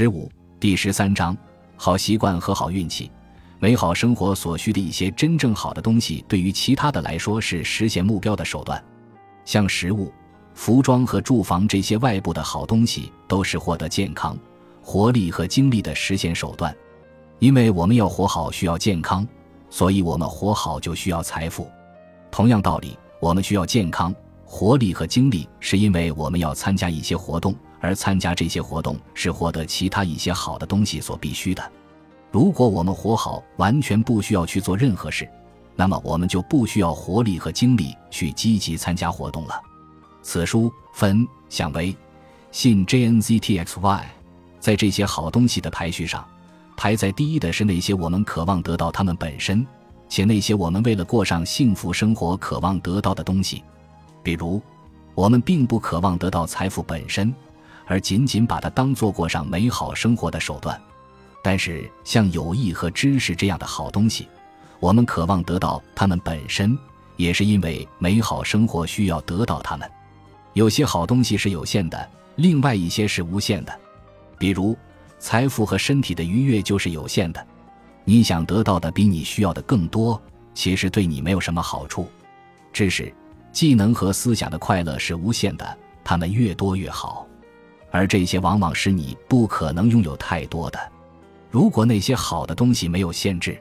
十五第十三章好习惯和好运气，美好生活所需的一些真正好的东西，对于其他的来说是实现目标的手段，像食物、服装和住房这些外部的好东西，都是获得健康、活力和精力的实现手段。因为我们要活好，需要健康，所以我们活好就需要财富。同样道理，我们需要健康、活力和精力，是因为我们要参加一些活动，而参加这些活动是获得其他一些好的东西所必须的。如果我们活好，完全不需要去做任何事，那么我们就不需要活力和精力去积极参加活动了。此书分享为信 JNZTXY，在这些好东西的排序上，排在第一的是那些我们渴望得到它们本身。且那些我们为了过上幸福生活渴望得到的东西，比如，我们并不渴望得到财富本身，而仅仅把它当做过上美好生活的手段。但是，像友谊和知识这样的好东西，我们渴望得到它们本身，也是因为美好生活需要得到它们。有些好东西是有限的，另外一些是无限的。比如，财富和身体的愉悦就是有限的。你想得到的比你需要的更多，其实对你没有什么好处。知识、技能和思想的快乐是无限的，它们越多越好。而这些往往是你不可能拥有太多的。如果那些好的东西没有限制，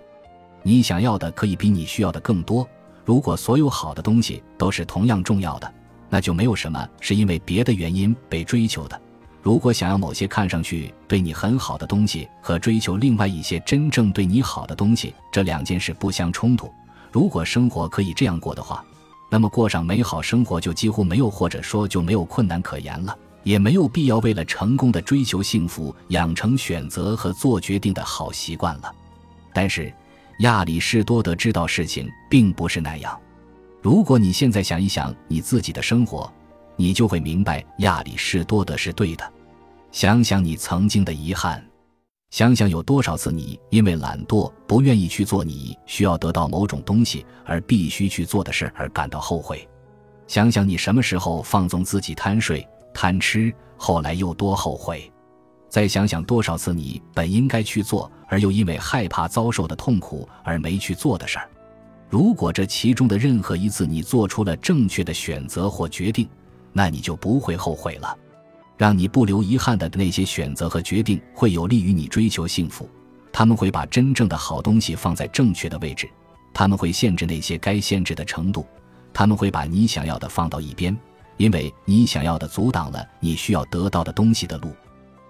你想要的可以比你需要的更多。如果所有好的东西都是同样重要的，那就没有什么是因为别的原因被追求的。如果想要某些看上去对你很好的东西和追求另外一些真正对你好的东西，这两件事不相冲突。如果生活可以这样过的话，那么过上美好生活就几乎没有，或者说就没有困难可言了，也没有必要为了成功的追求幸福养成选择和做决定的好习惯了。但是，亚里士多德知道事情并不是那样。如果你现在想一想你自己的生活，你就会明白亚里士多德是对的。想想你曾经的遗憾，想想有多少次你因为懒惰不愿意去做你需要得到某种东西而必须去做的事而感到后悔。想想你什么时候放纵自己贪睡贪吃，后来又多后悔。再想想多少次你本应该去做而又因为害怕遭受的痛苦而没去做的事儿。如果这其中的任何一次你做出了正确的选择或决定，那你就不会后悔了。让你不留遗憾的那些选择和决定，会有利于你追求幸福。他们会把真正的好东西放在正确的位置，他们会限制那些该限制的程度，他们会把你想要的放到一边，因为你想要的阻挡了你需要得到的东西的路。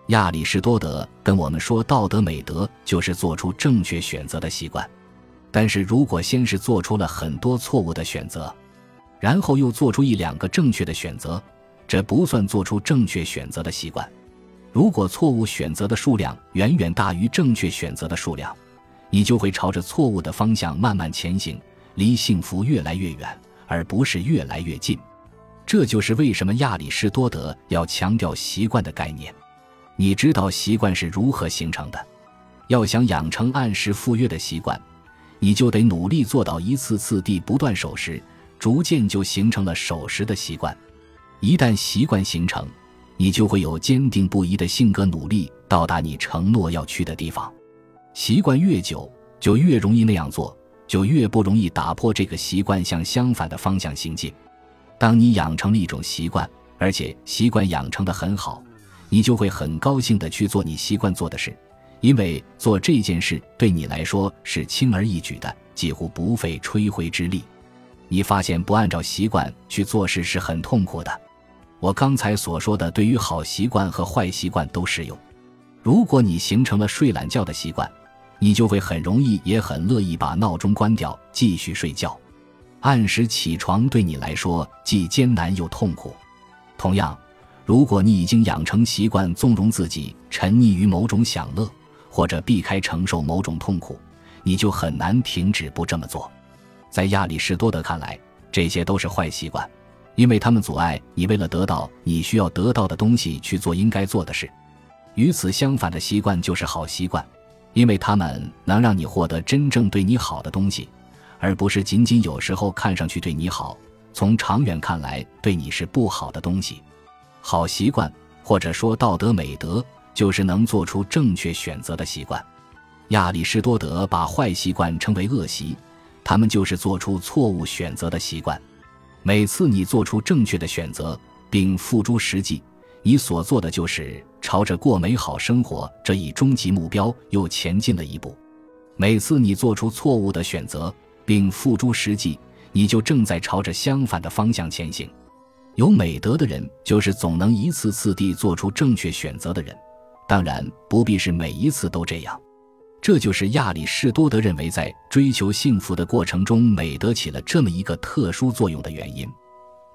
亚里士多德跟我们说，道德美德就是做出正确选择的习惯。但是如果先是做出了很多错误的选择，然后又做出一两个正确的选择。这不算做出正确选择的习惯。如果错误选择的数量远远大于正确选择的数量，你就会朝着错误的方向慢慢前行，离幸福越来越远，而不是越来越近。这就是为什么亚里士多德要强调习惯的概念。你知道习惯是如何形成的？要想养成按时赴约的习惯，你就得努力做到一次次地不断守时，逐渐就形成了守时的习惯。一旦习惯形成，你就会有坚定不移的性格，努力到达你承诺要去的地方。习惯越久，就越容易那样做，就越不容易打破这个习惯，向相反的方向行进。当你养成了一种习惯，而且习惯养成的很好，你就会很高兴的去做你习惯做的事，因为做这件事对你来说是轻而易举的，几乎不费吹灰之力。你发现不按照习惯去做事是很痛苦的。我刚才所说的，对于好习惯和坏习惯都适用。如果你形成了睡懒觉的习惯，你就会很容易也很乐意把闹钟关掉，继续睡觉。按时起床对你来说既艰难又痛苦。同样，如果你已经养成习惯，纵容自己沉溺于某种享乐，或者避开承受某种痛苦，你就很难停止不这么做。在亚里士多德看来，这些都是坏习惯。因为他们阻碍你为了得到你需要得到的东西去做应该做的事，与此相反的习惯就是好习惯，因为他们能让你获得真正对你好的东西，而不是仅仅有时候看上去对你好，从长远看来对你是不好的东西。好习惯或者说道德美德就是能做出正确选择的习惯。亚里士多德把坏习惯称为恶习，他们就是做出错误选择的习惯。每次你做出正确的选择并付诸实际，你所做的就是朝着过美好生活这一终极目标又前进了一步。每次你做出错误的选择并付诸实际，你就正在朝着相反的方向前行。有美德的人就是总能一次次地做出正确选择的人，当然不必是每一次都这样。这就是亚里士多德认为，在追求幸福的过程中，美德起了这么一个特殊作用的原因。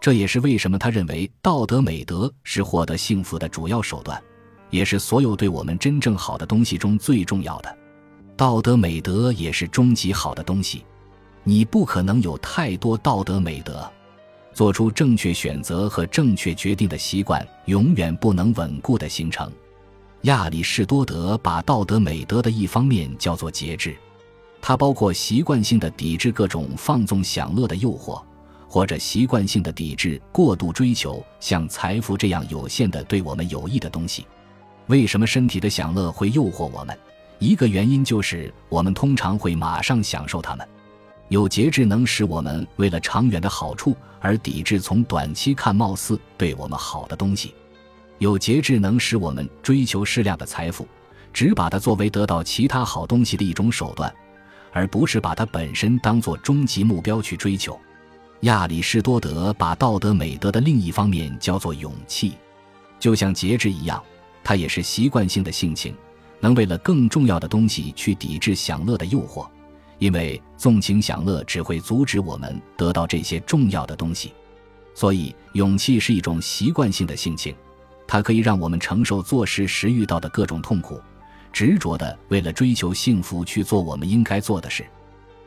这也是为什么他认为道德美德是获得幸福的主要手段，也是所有对我们真正好的东西中最重要的。道德美德也是终极好的东西。你不可能有太多道德美德，做出正确选择和正确决定的习惯永远不能稳固的形成。亚里士多德把道德美德的一方面叫做节制，它包括习惯性的抵制各种放纵享乐的诱惑，或者习惯性的抵制过度追求像财富这样有限的对我们有益的东西。为什么身体的享乐会诱惑我们？一个原因就是我们通常会马上享受它们。有节制能使我们为了长远的好处而抵制从短期看貌似对我们好的东西。有节制能使我们追求适量的财富，只把它作为得到其他好东西的一种手段，而不是把它本身当作终极目标去追求。亚里士多德把道德美德的另一方面叫做勇气，就像节制一样，它也是习惯性的性情，能为了更重要的东西去抵制享乐的诱惑，因为纵情享乐只会阻止我们得到这些重要的东西。所以，勇气是一种习惯性的性情。它可以让我们承受做事时遇到的各种痛苦，执着的为了追求幸福去做我们应该做的事。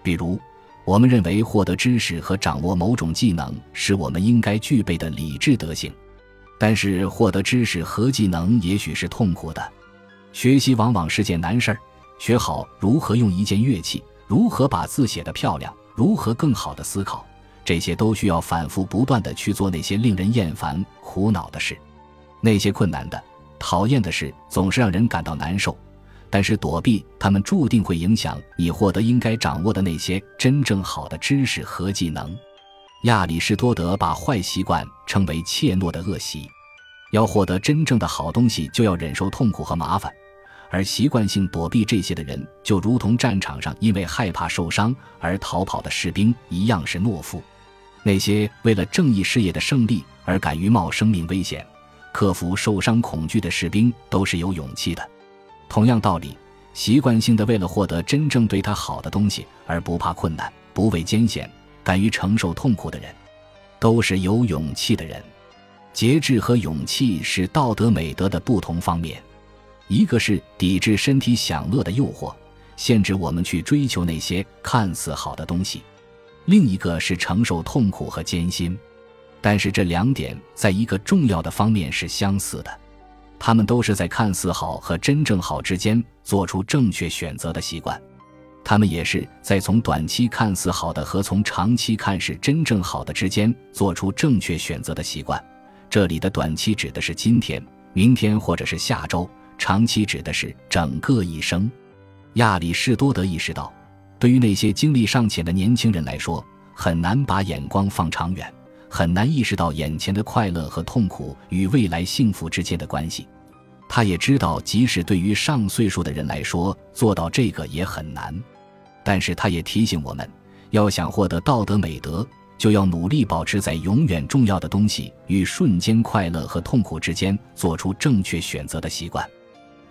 比如，我们认为获得知识和掌握某种技能是我们应该具备的理智德行，但是获得知识和技能也许是痛苦的。学习往往是件难事儿，学好如何用一件乐器，如何把字写得漂亮，如何更好的思考，这些都需要反复不断的去做那些令人厌烦、苦恼的事。那些困难的、讨厌的事总是让人感到难受，但是躲避他们注定会影响你获得应该掌握的那些真正好的知识和技能。亚里士多德把坏习惯称为怯懦的恶习。要获得真正的好东西，就要忍受痛苦和麻烦，而习惯性躲避这些的人，就如同战场上因为害怕受伤而逃跑的士兵一样，是懦夫。那些为了正义事业的胜利而敢于冒生命危险。克服受伤恐惧的士兵都是有勇气的。同样道理，习惯性的为了获得真正对他好的东西而不怕困难、不畏艰险、敢于承受痛苦的人，都是有勇气的人。节制和勇气是道德美德的不同方面，一个是抵制身体享乐的诱惑，限制我们去追求那些看似好的东西；另一个是承受痛苦和艰辛。但是这两点在一个重要的方面是相似的，他们都是在看似好和真正好之间做出正确选择的习惯，他们也是在从短期看似好的和从长期看是真正好的之间做出正确选择的习惯。这里的短期指的是今天、明天或者是下周，长期指的是整个一生。亚里士多德意识到，对于那些精力尚浅的年轻人来说，很难把眼光放长远。很难意识到眼前的快乐和痛苦与未来幸福之间的关系。他也知道，即使对于上岁数的人来说，做到这个也很难。但是，他也提醒我们，要想获得道德美德，就要努力保持在永远重要的东西与瞬间快乐和痛苦之间做出正确选择的习惯。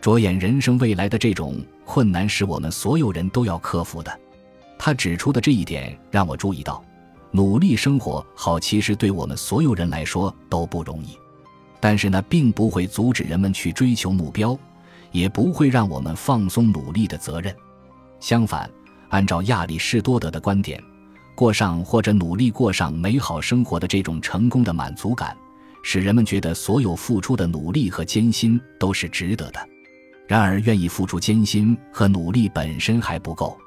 着眼人生未来的这种困难，是我们所有人都要克服的。他指出的这一点，让我注意到。努力生活好，其实对我们所有人来说都不容易，但是那并不会阻止人们去追求目标，也不会让我们放松努力的责任。相反，按照亚里士多德的观点，过上或者努力过上美好生活的这种成功的满足感，使人们觉得所有付出的努力和艰辛都是值得的。然而，愿意付出艰辛和努力本身还不够。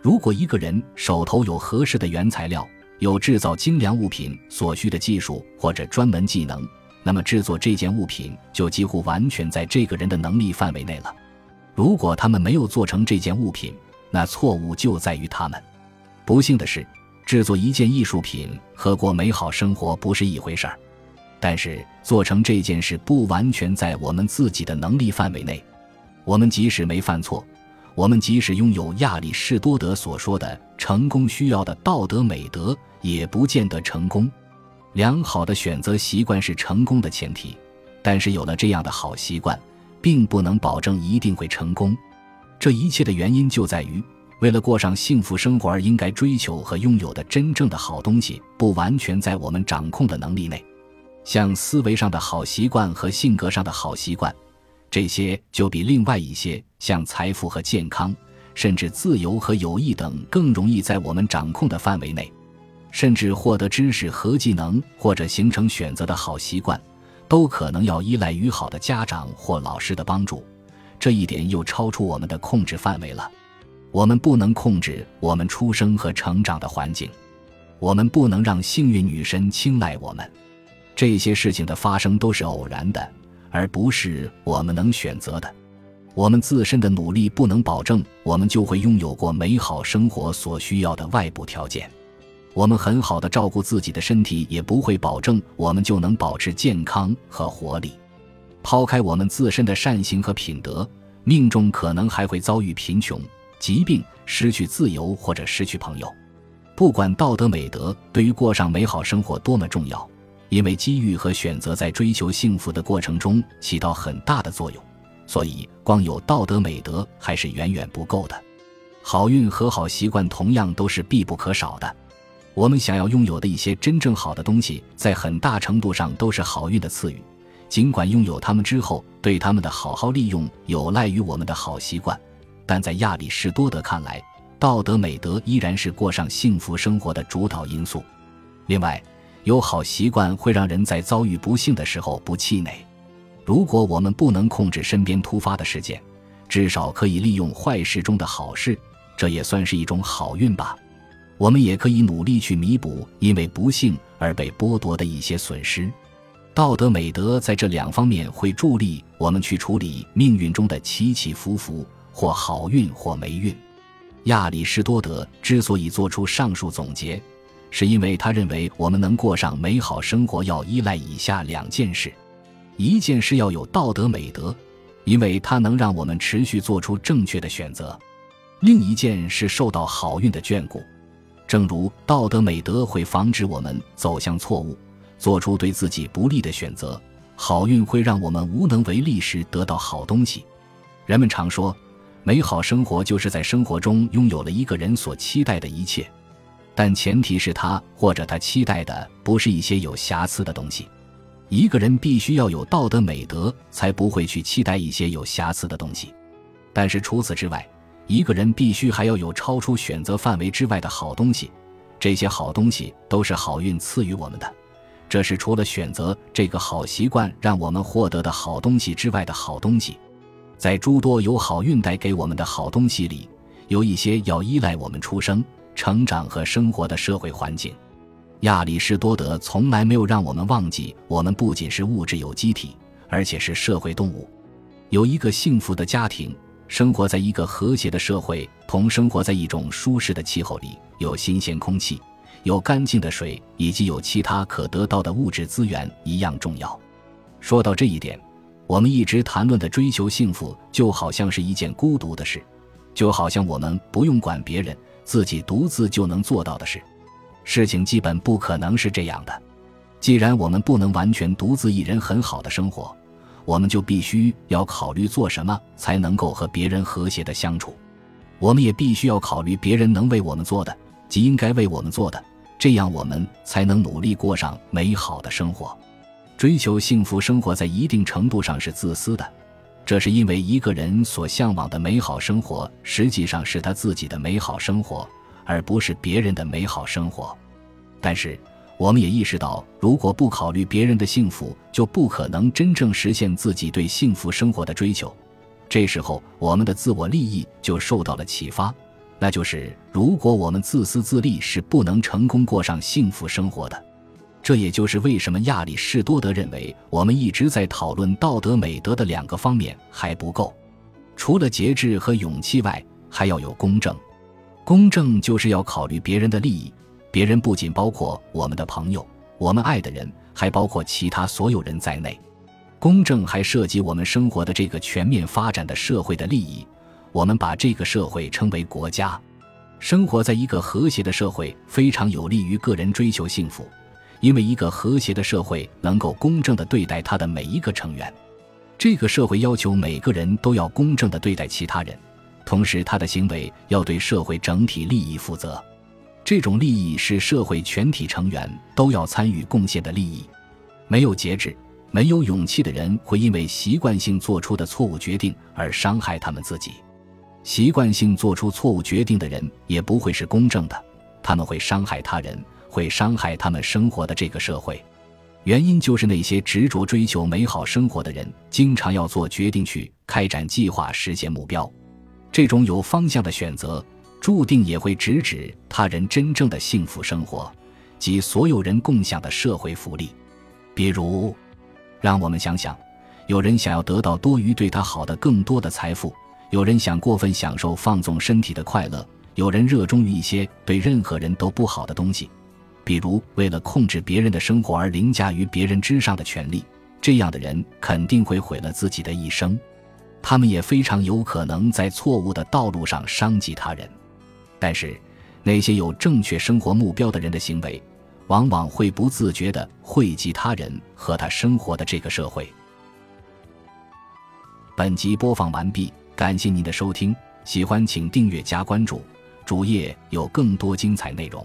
如果一个人手头有合适的原材料，有制造精良物品所需的技术或者专门技能，那么制作这件物品就几乎完全在这个人的能力范围内了。如果他们没有做成这件物品，那错误就在于他们。不幸的是，制作一件艺术品和过美好生活不是一回事儿。但是做成这件事不完全在我们自己的能力范围内。我们即使没犯错，我们即使拥有亚里士多德所说的成功需要的道德美德，也不见得成功。良好的选择习惯是成功的前提，但是有了这样的好习惯，并不能保证一定会成功。这一切的原因就在于，为了过上幸福生活而应该追求和拥有的真正的好东西，不完全在我们掌控的能力内。像思维上的好习惯和性格上的好习惯，这些就比另外一些像财富和健康，甚至自由和友谊等更容易在我们掌控的范围内。甚至获得知识和技能，或者形成选择的好习惯，都可能要依赖于好的家长或老师的帮助。这一点又超出我们的控制范围了。我们不能控制我们出生和成长的环境，我们不能让幸运女神青睐我们。这些事情的发生都是偶然的，而不是我们能选择的。我们自身的努力不能保证我们就会拥有过美好生活所需要的外部条件。我们很好的照顾自己的身体，也不会保证我们就能保持健康和活力。抛开我们自身的善行和品德，命中可能还会遭遇贫穷、疾病、失去自由或者失去朋友。不管道德美德对于过上美好生活多么重要，因为机遇和选择在追求幸福的过程中起到很大的作用，所以光有道德美德还是远远不够的。好运和好习惯同样都是必不可少的。我们想要拥有的一些真正好的东西，在很大程度上都是好运的赐予。尽管拥有它们之后，对它们的好好利用有赖于我们的好习惯，但在亚里士多德看来，道德美德依然是过上幸福生活的主导因素。另外，有好习惯会让人在遭遇不幸的时候不气馁。如果我们不能控制身边突发的事件，至少可以利用坏事中的好事，这也算是一种好运吧。我们也可以努力去弥补因为不幸而被剥夺的一些损失。道德美德在这两方面会助力我们去处理命运中的起起伏伏，或好运或霉运。亚里士多德之所以做出上述总结，是因为他认为我们能过上美好生活要依赖以下两件事：一件事要有道德美德，因为它能让我们持续做出正确的选择；另一件是受到好运的眷顾。正如道德美德会防止我们走向错误，做出对自己不利的选择；好运会让我们无能为力时得到好东西。人们常说，美好生活就是在生活中拥有了一个人所期待的一切，但前提是他或者他期待的不是一些有瑕疵的东西。一个人必须要有道德美德，才不会去期待一些有瑕疵的东西。但是除此之外，一个人必须还要有超出选择范围之外的好东西，这些好东西都是好运赐予我们的。这是除了选择这个好习惯让我们获得的好东西之外的好东西。在诸多有好运带给我们的好东西里，有一些要依赖我们出生、成长和生活的社会环境。亚里士多德从来没有让我们忘记，我们不仅是物质有机体，而且是社会动物。有一个幸福的家庭。生活在一个和谐的社会，同生活在一种舒适的气候里，有新鲜空气，有干净的水，以及有其他可得到的物质资源一样重要。说到这一点，我们一直谈论的追求幸福，就好像是一件孤独的事，就好像我们不用管别人，自己独自就能做到的事。事情基本不可能是这样的。既然我们不能完全独自一人很好的生活。我们就必须要考虑做什么才能够和别人和谐的相处，我们也必须要考虑别人能为我们做的，即应该为我们做的，这样我们才能努力过上美好的生活。追求幸福生活在一定程度上是自私的，这是因为一个人所向往的美好生活实际上是他自己的美好生活，而不是别人的美好生活。但是。我们也意识到，如果不考虑别人的幸福，就不可能真正实现自己对幸福生活的追求。这时候，我们的自我利益就受到了启发，那就是如果我们自私自利，是不能成功过上幸福生活的。这也就是为什么亚里士多德认为我们一直在讨论道德美德的两个方面还不够，除了节制和勇气外，还要有公正。公正就是要考虑别人的利益，别人不仅包括我们的朋友、我们爱的人，还包括其他所有人在内。公正还涉及我们生活的这个全面发展的社会的利益。我们把这个社会称为国家。生活在一个和谐的社会，非常有利于个人追求幸福。因为一个和谐的社会能够公正地对待他的每一个成员，这个社会要求每个人都要公正地对待其他人，同时他的行为要对社会整体利益负责。这种利益是社会全体成员都要参与贡献的利益。没有节制、没有勇气的人会因为习惯性做出的错误决定而伤害他们自己。习惯性做出错误决定的人也不会是公正的，他们会伤害他人。会伤害他们生活的这个社会，原因就是那些执着追求美好生活的人，经常要做决定去开展计划实现目标。这种有方向的选择，注定也会直指他人真正的幸福生活及所有人共享的社会福利。比如，让我们想想：有人想要得到多于对他好的更多的财富；有人想过分享受放纵身体的快乐；有人热衷于一些对任何人都不好的东西。比如，为了控制别人的生活而凌驾于别人之上的权利，这样的人肯定会毁了自己的一生。他们也非常有可能在错误的道路上伤及他人。但是，那些有正确生活目标的人的行为，往往会不自觉地惠及他人和他生活的这个社会。本集播放完毕，感谢您的收听，喜欢请订阅加关注，主页有更多精彩内容。